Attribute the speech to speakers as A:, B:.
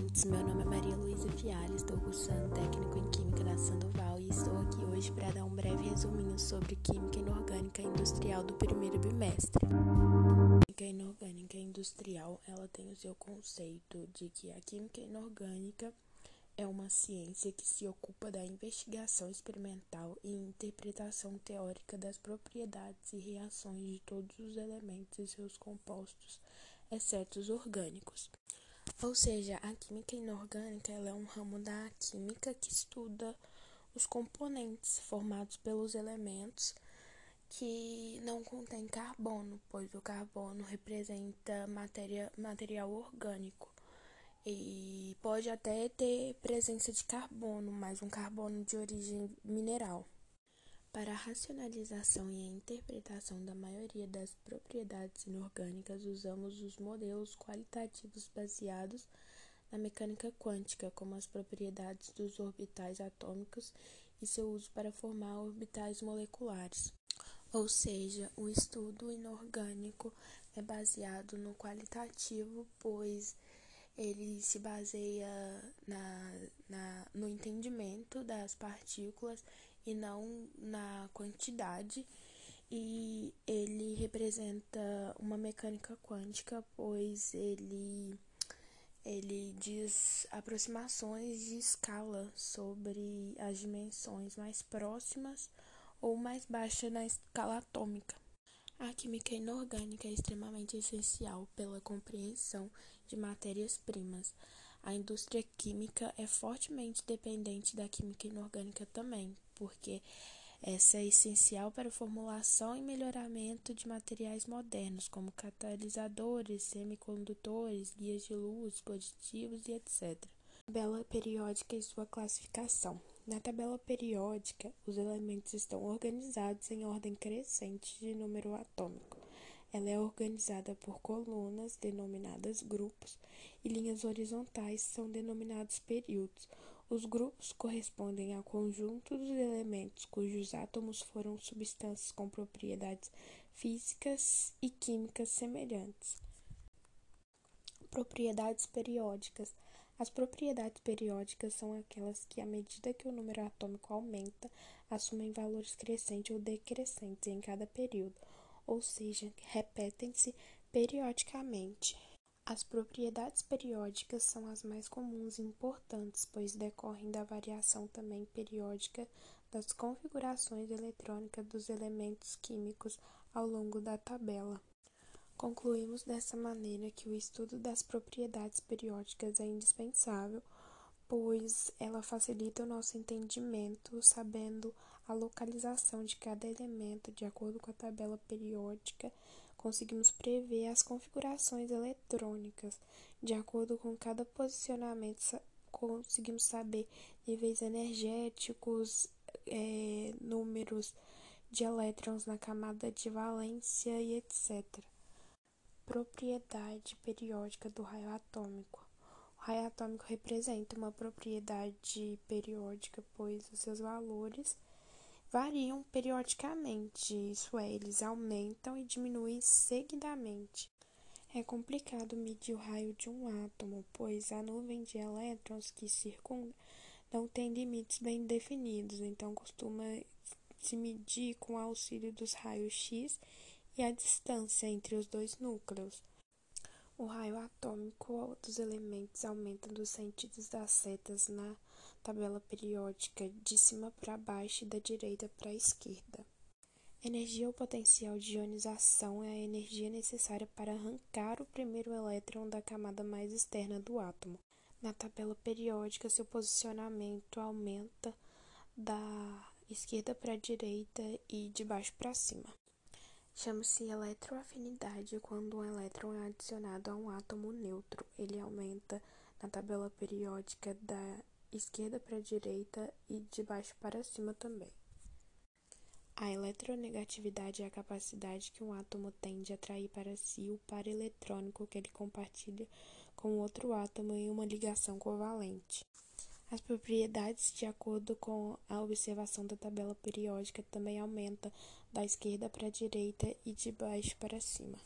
A: ouvintes, meu nome é Maria Luísa Fialho, estou cursando técnico em Química na Sandoval e estou aqui hoje para dar um breve resuminho sobre Química Inorgânica Industrial do primeiro bimestre. Química Inorgânica Industrial, ela tem o seu conceito de que a Química Inorgânica é uma ciência que se ocupa da investigação experimental e interpretação teórica das propriedades e reações de todos os elementos e seus compostos, exceto os orgânicos. Ou seja, a química inorgânica é um ramo da química que estuda os componentes formados pelos elementos que não contêm carbono, pois o carbono representa matéria, material orgânico e pode até ter presença de carbono, mas um carbono de origem mineral. Para a racionalização e a interpretação da maioria das propriedades inorgânicas, usamos os modelos qualitativos baseados na mecânica quântica, como as propriedades dos orbitais atômicos e seu uso para formar orbitais moleculares. Ou seja, o estudo inorgânico é baseado no qualitativo, pois ele se baseia na, na, no entendimento das partículas e não na quantidade. E ele representa uma mecânica quântica, pois ele, ele diz aproximações de escala sobre as dimensões mais próximas ou mais baixas na escala atômica. A química inorgânica é extremamente essencial pela compreensão de matérias-primas. A indústria química é fortemente dependente da química inorgânica também, porque essa é essencial para a formulação e melhoramento de materiais modernos, como catalisadores, semicondutores, guias de luz, dispositivos e etc. Tabela periódica e sua classificação. Na tabela periódica, os elementos estão organizados em ordem crescente de número atômico. Ela é organizada por colunas, denominadas grupos, e linhas horizontais são denominados períodos. Os grupos correspondem ao conjunto dos elementos cujos átomos foram substâncias com propriedades físicas e químicas semelhantes. Propriedades periódicas. As propriedades periódicas são aquelas que, à medida que o número atômico aumenta, assumem valores crescentes ou decrescentes em cada período ou seja, repetem-se periodicamente. As propriedades periódicas são as mais comuns e importantes, pois decorrem da variação também periódica das configurações eletrônicas dos elementos químicos ao longo da tabela. Concluímos dessa maneira que o estudo das propriedades periódicas é indispensável, pois ela facilita o nosso entendimento, sabendo a localização de cada elemento de acordo com a tabela periódica, conseguimos prever as configurações eletrônicas. De acordo com cada posicionamento, conseguimos saber níveis energéticos, é, números de elétrons na camada de valência e etc. Propriedade periódica do raio atômico. O raio atômico representa uma propriedade periódica, pois os seus valores variam periodicamente, isso é, eles aumentam e diminuem seguidamente. É complicado medir o raio de um átomo, pois a nuvem de elétrons que circunda não tem limites bem definidos, então costuma se medir com o auxílio dos raios X e a distância entre os dois núcleos. O raio atômico dos elementos aumenta dos sentidos das setas na tabela periódica de cima para baixo e da direita para a esquerda. Energia ou potencial de ionização é a energia necessária para arrancar o primeiro elétron da camada mais externa do átomo. Na tabela periódica, seu posicionamento aumenta da esquerda para a direita e de baixo para cima. Chama-se eletroafinidade quando um elétron é adicionado a um átomo neutro. Ele aumenta na tabela periódica da esquerda para a direita e de baixo para cima também. A eletronegatividade é a capacidade que um átomo tem de atrair para si o par eletrônico que ele compartilha com outro átomo em uma ligação covalente. As propriedades, de acordo com a observação da tabela periódica, também aumentam da esquerda para a direita e de baixo para cima.